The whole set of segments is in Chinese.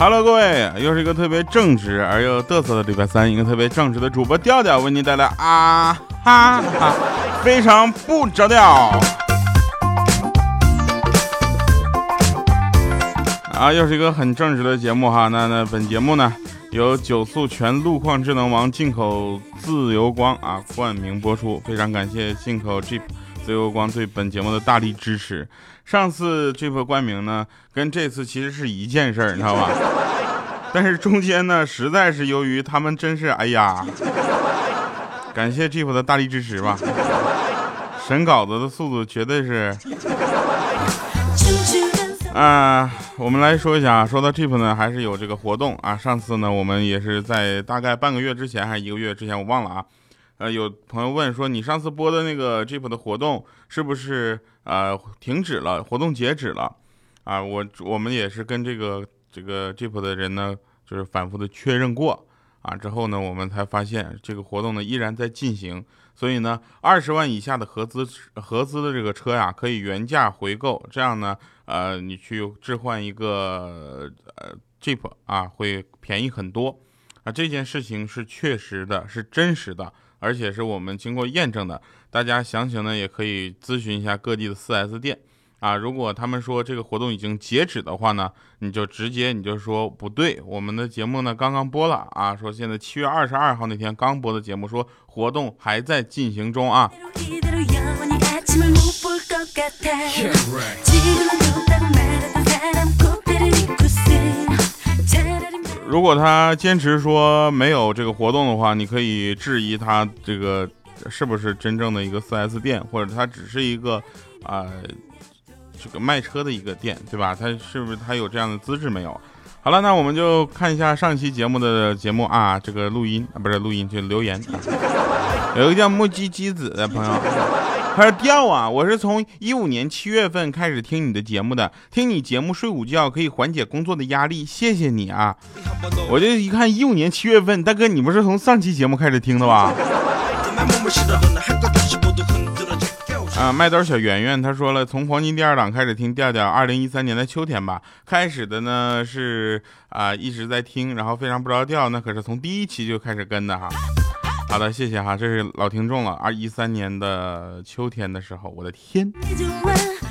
Hello，各位，又是一个特别正直而又嘚瑟的礼拜三，一个特别正直的主播调调为您带来啊哈哈，非常不着调。啊，又是一个很正直的节目哈。那那本节目呢，由九速全路况智能王进口自由光啊冠名播出，非常感谢进口 Jeep 自由光对本节目的大力支持。上次这波冠名呢，跟这次其实是一件事儿，你知道吧？但是中间呢，实在是由于他们真是，哎呀，感谢 Jeep 的大力支持吧，审稿子的速度绝对是。啊，我们来说一下，说到 Jeep 呢，还是有这个活动啊。上次呢，我们也是在大概半个月之前，还是一个月之前，我忘了啊。呃，有朋友问说，你上次播的那个 Jeep 的活动是不是呃停止了，活动截止了？啊，我我们也是跟这个这个 Jeep 的人呢，就是反复的确认过啊，之后呢，我们才发现这个活动呢依然在进行。所以呢，二十万以下的合资合资的这个车呀，可以原价回购，这样呢，呃，你去置换一个呃 Jeep 啊，会便宜很多啊。这件事情是确实的，是真实的。而且是我们经过验证的，大家详情呢也可以咨询一下各地的 4S 店啊。如果他们说这个活动已经截止的话呢，你就直接你就说不对，我们的节目呢刚刚播了啊，说现在七月二十二号那天刚播的节目，说活动还在进行中啊。如果他坚持说没有这个活动的话，你可以质疑他这个是不是真正的一个 4S 店，或者他只是一个啊这个卖车的一个店，对吧？他是不是他有这样的资质没有？好了，那我们就看一下上期节目的节目啊，这个录音啊，不是录音，就留言。有一个叫木鸡鸡子的朋友。他说掉啊！我是从一五年七月份开始听你的节目的，听你节目睡午觉可以缓解工作的压力，谢谢你啊！我就一看一五年七月份，大哥你不是从上期节目开始听的吧？啊，麦兜小圆圆他说了，从黄金第二档开始听调调，二零一三年的秋天吧，开始的呢是啊一直在听，然后非常不着调，那可是从第一期就开始跟的哈。好的，谢谢哈，这是老听众了。二一三年的秋天的时候，我的天，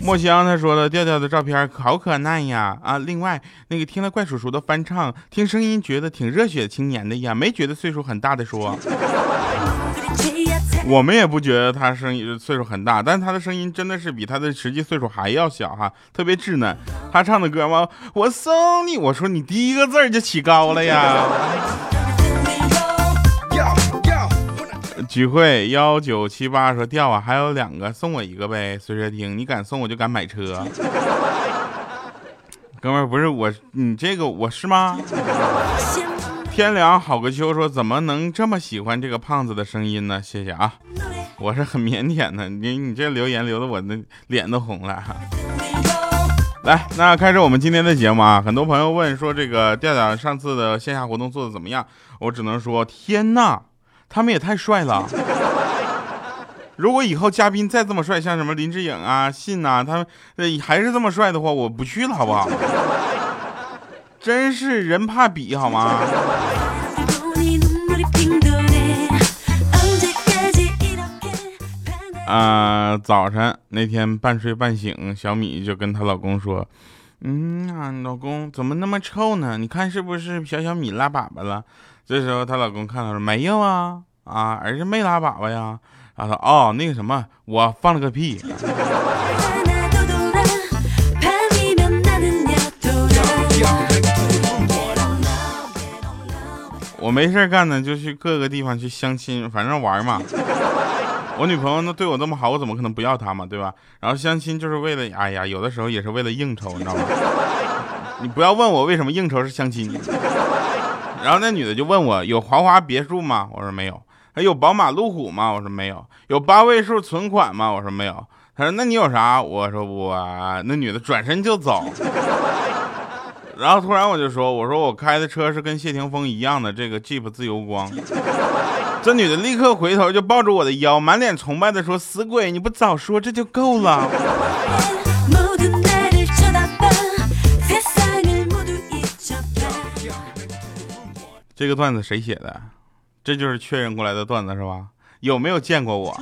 墨香他说了，调调的照片好可爱呀啊！另外那个听了怪叔叔的翻唱，听声音觉得挺热血青年的呀，没觉得岁数很大的说。我们也不觉得他声音岁数很大，但他的声音真的是比他的实际岁数还要小哈，特别稚嫩。他唱的歌吗？我送你，我说你第一个字就起高了呀。聚会幺九七八说掉啊，还有两个送我一个呗，随车听，你敢送我就敢买车。哥们儿不是我，你这个我是吗？天凉好个秋说怎么能这么喜欢这个胖子的声音呢？谢谢啊，我是很腼腆的，你你这留言留的我的脸都红了。来，那开始我们今天的节目啊，很多朋友问说这个调调上次的线下活动做的怎么样？我只能说天呐！他们也太帅了！如果以后嘉宾再这么帅，像什么林志颖啊、信呐，他们还是这么帅的话，我不去了，好不好？真是人怕比，好吗？啊，早晨那天半睡半醒，小米就跟她老公说：“嗯啊，老公怎么那么臭呢？你看是不是小小米拉粑粑了？”这时候她老公看到说没有啊啊儿子没拉粑粑呀，然后说哦那个什么我放了个屁。我没事干呢，就去各个地方去相亲，反正玩嘛。我女朋友那对我这么好，我怎么可能不要她嘛，对吧？然后相亲就是为了，哎呀，有的时候也是为了应酬，你知道吗？你不要问我为什么应酬是相亲。然后那女的就问我有豪华别墅吗？我说没有。还有宝马路虎吗？我说没有。有八位数存款吗？我说没有。她说那你有啥？我说我那女的转身就走。然后突然我就说，我说我开的车是跟谢霆锋一样的这个 Jeep 自由光。这女的立刻回头就抱住我的腰，满脸崇拜的说：“死鬼，你不早说这就够了。”这个段子谁写的？这就是确认过来的段子是吧？有没有见过我？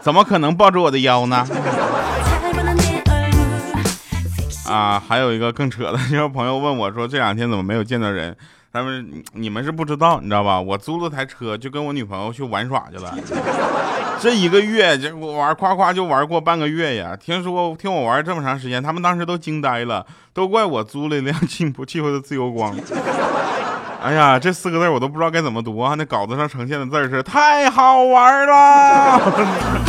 怎么可能抱住我的腰呢？啊，还有一个更扯的，就是朋友问我说这两天怎么没有见到人？他们你们是不知道，你知道吧？我租了台车，就跟我女朋友去玩耍去了。这一个月就我玩，夸夸就玩过半个月呀。听说听我玩这么长时间，他们当时都惊呆了，都怪我租了一辆气不气候的自由光。哎呀，这四个字我都不知道该怎么读啊！那稿子上呈现的字是太好玩了。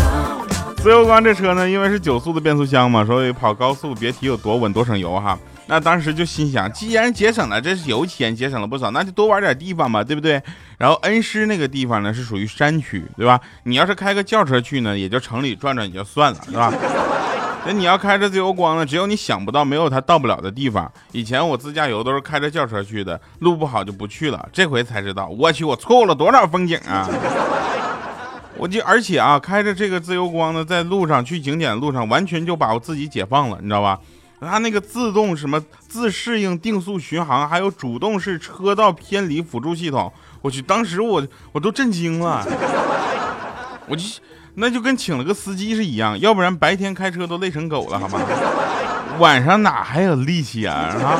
自由光这车呢，因为是九速的变速箱嘛，所以跑高速别提有多稳多省油哈。那当时就心想，既然节省了这是油钱，节省了不少，那就多玩点地方嘛，对不对？然后恩施那个地方呢是属于山区，对吧？你要是开个轿车去呢，也就城里转转也就算了，是吧？那你要开着自由光呢，只有你想不到，没有它到不了的地方。以前我自驾游都是开着轿车去的，路不好就不去了。这回才知道，我去，我错过了多少风景啊！我就而且啊，开着这个自由光呢，在路上去景点的路上，完全就把我自己解放了，你知道吧？它那个自动什么自适应定速巡航，还有主动式车道偏离辅助系统，我去，当时我我都震惊了，我就那就跟请了个司机是一样，要不然白天开车都累成狗了，好吗？晚上哪还有力气啊？啊！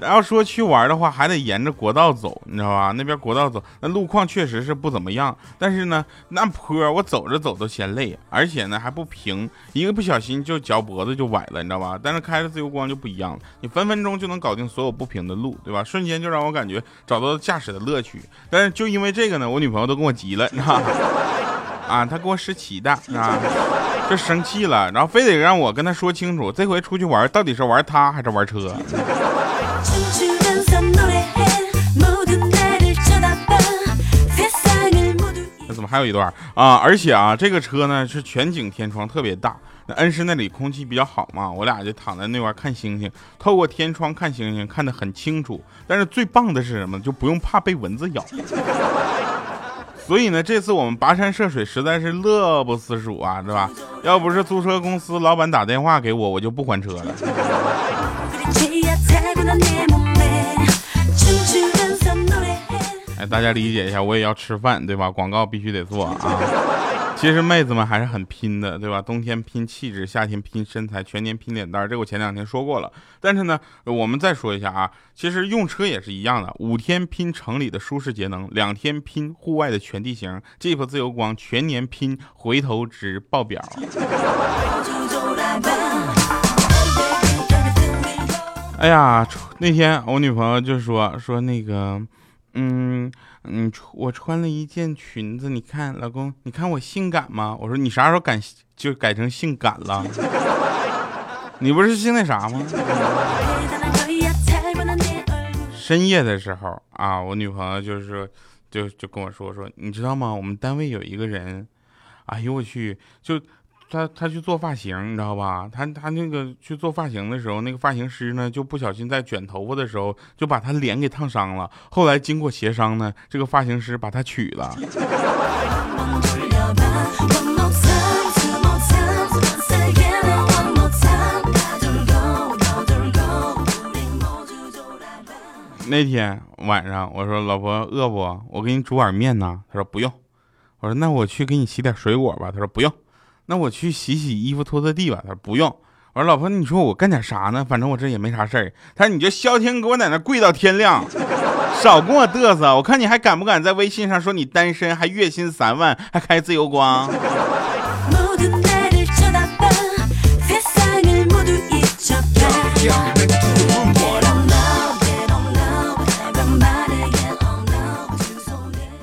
要说去玩的话，还得沿着国道走，你知道吧？那边国道走，那路况确实是不怎么样。但是呢，那坡我走着走都嫌累，而且呢还不平，一个不小心就脚脖子就崴了，你知道吧？但是开着自由光就不一样了，你分分钟就能搞定所有不平的路，对吧？瞬间就让我感觉找到了驾驶的乐趣。但是就因为这个呢，我女朋友都跟我急了，你知道吧？啊，她跟我使气的啊，就生气了，然后非得让我跟她说清楚，这回出去玩到底是玩她还是玩车。还有一段啊？而且啊，这个车呢是全景天窗，特别大。那恩施那里空气比较好嘛，我俩就躺在那块看星星，透过天窗看星星，看得很清楚。但是最棒的是什么？就不用怕被蚊子咬。所以呢，这次我们跋山涉水，实在是乐不思蜀啊，是吧？要不是租车公司老板打电话给我，我就不还车了。大家理解一下，我也要吃饭，对吧？广告必须得做啊。其实妹子们还是很拼的，对吧？冬天拼气质，夏天拼身材，全年拼脸蛋儿。这我前两天说过了。但是呢，我们再说一下啊，其实用车也是一样的，五天拼城里的舒适节能，两天拼户外的全地形。Jeep 自由光全年拼回头值爆表。哎呀，那天我女朋友就说说那个，嗯嗯，我穿了一件裙子，你看，老公，你看我性感吗？我说你啥时候改就改成性感了？你不是性那啥吗？深夜的时候啊，我女朋友就是就就跟我说说，你知道吗？我们单位有一个人，哎呦我去，就。他他去做发型，你知道吧？他他那个去做发型的时候，那个发型师呢就不小心在卷头发的时候就把他脸给烫伤了。后来经过协商呢，这个发型师把他娶了。那天晚上我说老婆饿不？我给你煮碗面呢。他说不用。我说那我去给你洗点水果吧。他说不用。那我去洗洗衣服、拖拖地吧。他说不用。我说老婆，你说我干点啥呢？反正我这也没啥事儿。他说你就消停给我在那跪到天亮，少跟我嘚瑟。我看你还敢不敢在微信上说你单身，还月薪三万，还开自由光。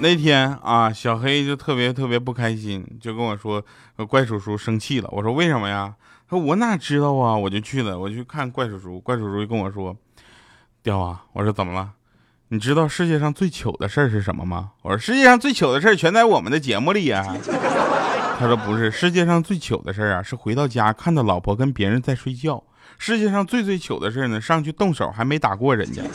那天啊，小黑就特别特别不开心，就跟我说，怪叔叔生气了。我说为什么呀？他说我哪知道啊，我就去了，我去看怪叔叔。怪叔叔就跟我说，雕啊，我说怎么了？你知道世界上最糗的事儿是什么吗？我说世界上最糗的事儿全在我们的节目里呀。他说不是，世界上最糗的事儿啊，是回到家看到老婆跟别人在睡觉，世界上最最糗的事呢，上去动手还没打过人家。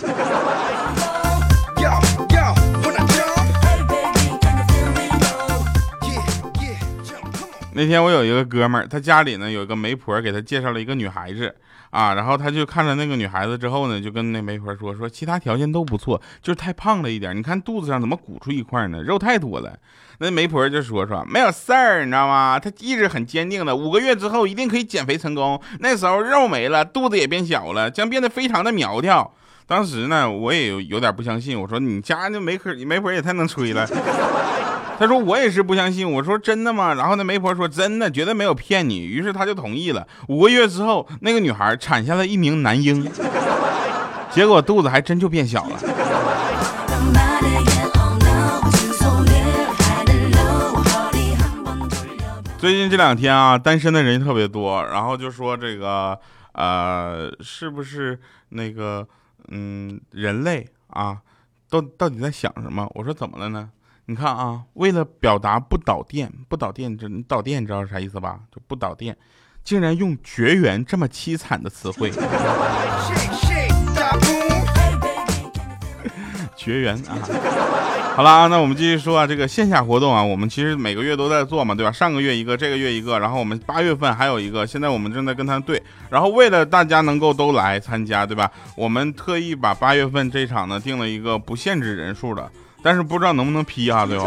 那天我有一个哥们儿，他家里呢有一个媒婆给他介绍了一个女孩子啊，然后他就看了那个女孩子之后呢，就跟那媒婆说说其他条件都不错，就是太胖了一点，你看肚子上怎么鼓出一块呢？肉太多了。那媒婆就说说没有事儿，你知道吗？他意志很坚定的，五个月之后一定可以减肥成功，那时候肉没了，肚子也变小了，将变得非常的苗条。当时呢，我也有有点不相信，我说你家那媒婆媒婆也太能吹了。他说我也是不相信，我说真的吗？然后那媒婆说真的，绝对没有骗你。于是他就同意了。五个月之后，那个女孩产下了一名男婴，结果肚子还真就变小了。最近这两天啊，单身的人特别多，然后就说这个呃，是不是那个嗯，人类啊，都到底在想什么？我说怎么了呢？你看啊，为了表达不导电，不导电，这导电你知道是啥意思吧？就不导电，竟然用绝缘这么凄惨的词汇。绝缘啊！好了啊，那我们继续说啊，这个线下活动啊，我们其实每个月都在做嘛，对吧？上个月一个，这个月一个，然后我们八月份还有一个，现在我们正在跟他对。然后为了大家能够都来参加，对吧？我们特意把八月份这场呢定了一个不限制人数的。但是不知道能不能批啊，最后？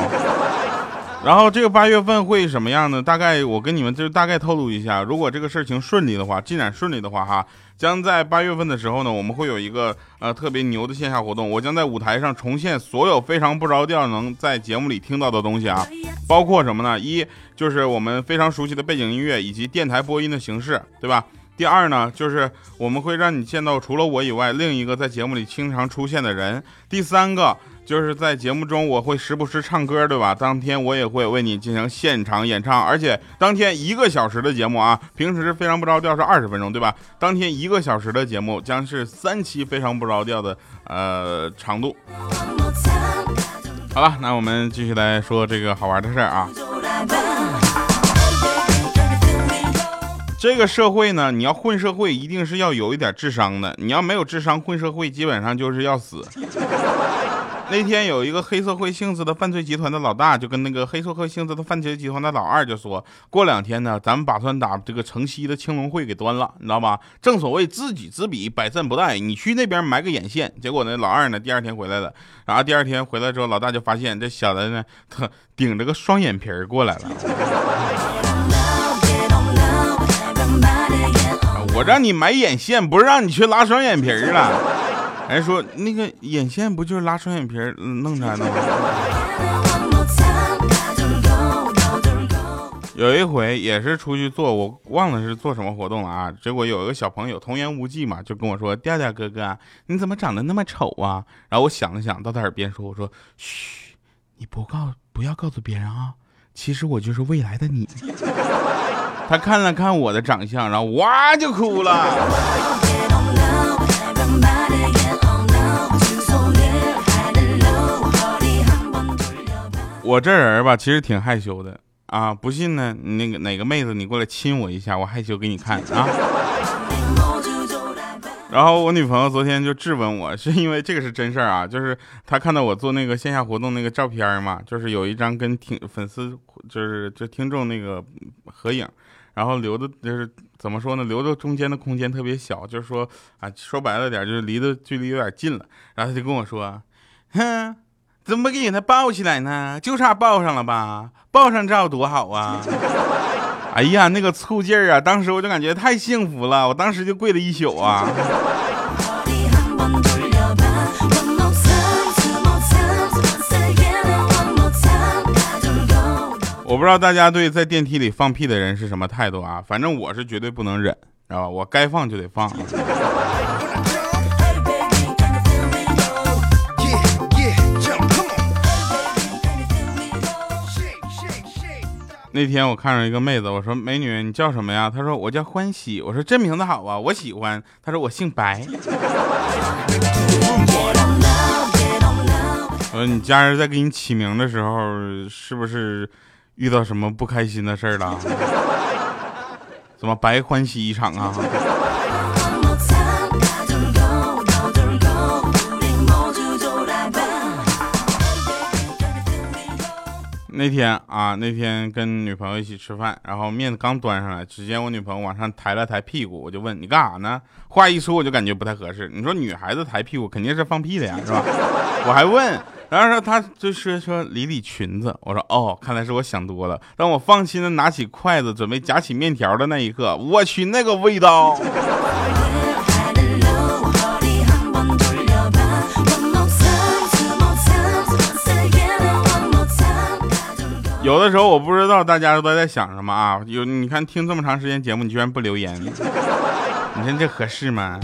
然后这个八月份会什么样呢？大概我跟你们就是大概透露一下，如果这个事情顺利的话，进展顺利的话，哈，将在八月份的时候呢，我们会有一个呃特别牛的线下活动，我将在舞台上重现所有非常不着调能在节目里听到的东西啊，包括什么呢？一就是我们非常熟悉的背景音乐以及电台播音的形式，对吧？第二呢，就是我们会让你见到除了我以外另一个在节目里经常出现的人。第三个。就是在节目中，我会时不时唱歌，对吧？当天我也会为你进行现场演唱，而且当天一个小时的节目啊，平时非常不着调是二十分钟，对吧？当天一个小时的节目将是三期非常不着调的呃长度。好了，那我们继续来说这个好玩的事儿啊。这个社会呢，你要混社会，一定是要有一点智商的。你要没有智商混社会，基本上就是要死。那天有一个黑社会性质的犯罪集团的老大，就跟那个黑社会性质的犯罪集团的老二就说：“过两天呢，咱们打算把这个城西的青龙会给端了，你知道吧？正所谓知己知彼，百战不殆。你去那边埋个眼线。”结果呢，老二呢，第二天回来了。然后第二天回来之后，老大就发现这小子呢，他 顶着个双眼皮过来了。我让你买眼线，不是让你去拉双眼皮儿了。人说那个眼线不就是拉双眼皮儿弄出来的吗？有一回也是出去做，我忘了是做什么活动了啊。结果有一个小朋友童言无忌嘛，就跟我说：“调调哥哥，你怎么长得那么丑啊？”然后我想了想，到他耳边说：“我说，嘘，你不告不要告诉别人啊，其实我就是未来的你。”他看了看我的长相，然后哇就哭了。我这人吧，其实挺害羞的啊！不信呢，那个哪个妹子，你过来亲我一下，我害羞给你看啊！然后我女朋友昨天就质问我，是因为这个是真事儿啊，就是她看到我做那个线下活动那个照片嘛，就是有一张跟听粉丝，就是就听众那个合影，然后留的就是怎么说呢，留的中间的空间特别小，就是说啊，说白了点，就是离的距离有点近了。然后他就跟我说，哼。怎么给他抱起来呢？就差抱上了吧，抱上照多好啊！哎呀，那个醋劲儿啊，当时我就感觉太幸福了，我当时就跪了一宿啊。不知道大家对在电梯里放屁的人是什么态度啊？反正我是绝对不能忍，知道吧？我该放就得放。那天我看着一个妹子，我说：“美女，你叫什么呀？”她说：“我叫欢喜。”我说：“这名字好啊，我喜欢。”她说：“我姓白。”我说：“你家人在给你起名的时候，是不是遇到什么不开心的事儿了？怎么白欢喜一场啊？那天啊，那天跟女朋友一起吃饭，然后面刚端上来，只见我女朋友往上抬了抬屁股，我就问你干啥呢？话一说我就感觉不太合适。你说女孩子抬屁股肯定是放屁的呀，是吧？我还问然后说他就是说理理裙子。我说哦，看来是我想多了。当我放心的拿起筷子准备夹起面条的那一刻，我去那个味道！有的时候我不知道大家都在想什么啊？有你看听这么长时间节目，你居然不留言，你看这合适吗？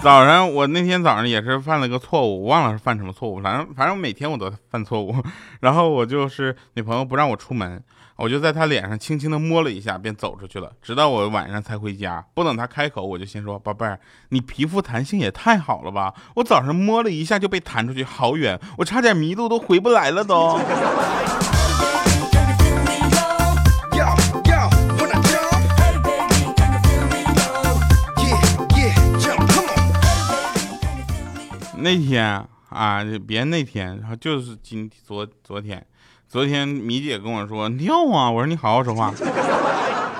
早上我那天早上也是犯了个错误，我忘了是犯什么错误，反正反正每天我都犯错误。然后我就是女朋友不让我出门。我就在她脸上轻轻的摸了一下，便走出去了。直到我晚上才回家，不等她开口，我就先说：“宝贝儿，你皮肤弹性也太好了吧！我早上摸了一下就被弹出去好远，我差点迷路都回不来了都。”那天啊，别那天，然后就是今昨昨天。昨天米姐跟我说尿啊，我说你好好说话，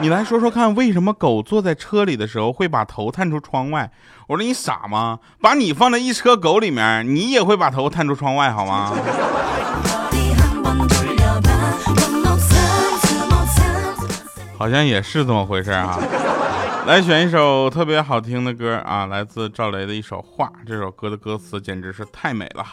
你来说说看，为什么狗坐在车里的时候会把头探出窗外？我说你傻吗？把你放在一车狗里面，你也会把头探出窗外好吗？好像也是这么回事啊。来选一首特别好听的歌啊，来自赵雷的一首《画》，这首歌的歌词简直是太美了。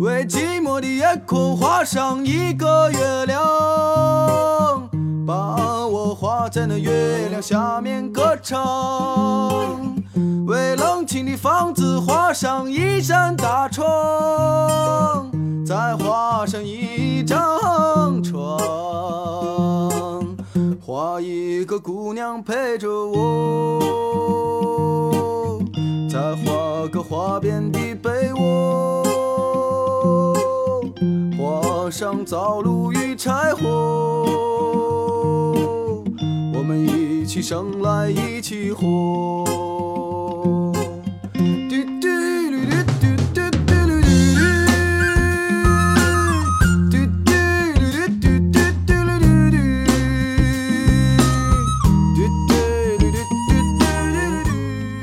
为寂寞的夜空画上一个月亮，在那月亮下面歌唱。为冷清的房子画上一扇大窗，再画上一张床，画一个姑娘陪着我，再画个花边的被窝。画上灶炉与柴火，起生来一起活。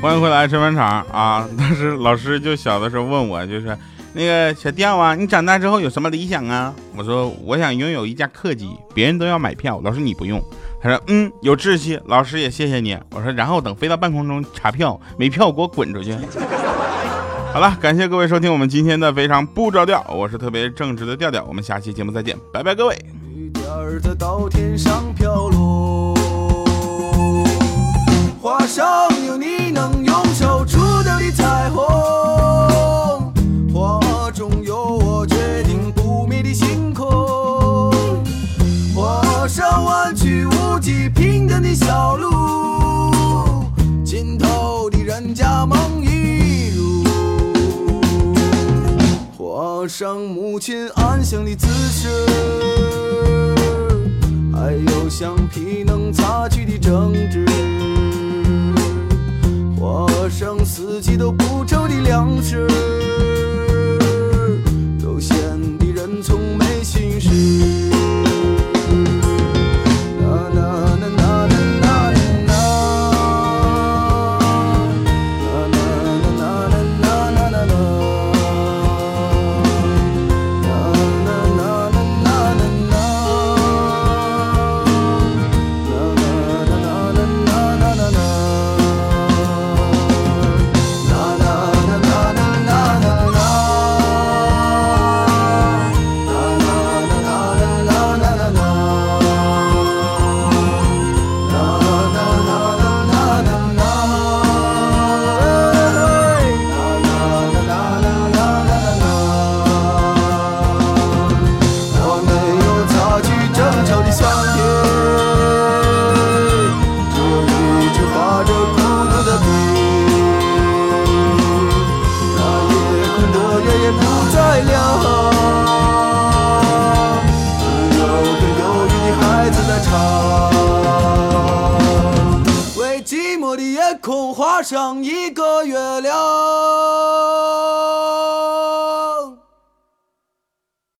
欢迎回来，吃饭场啊！当时老师就小的时候问我，就是。那个小调啊，你长大之后有什么理想啊？我说我想拥有一架客机，别人都要买票，老师你不用。他说嗯，有志气，老师也谢谢你。我说然后等飞到半空中查票，没票给我滚出去。好了，感谢各位收听我们今天的非常不着调，我是特别正直的调调，我们下期节目再见，拜拜各位。雨点在稻田上飘落亲安详的姿势，还有橡皮能擦去的争执，画上四季都不愁的粮食，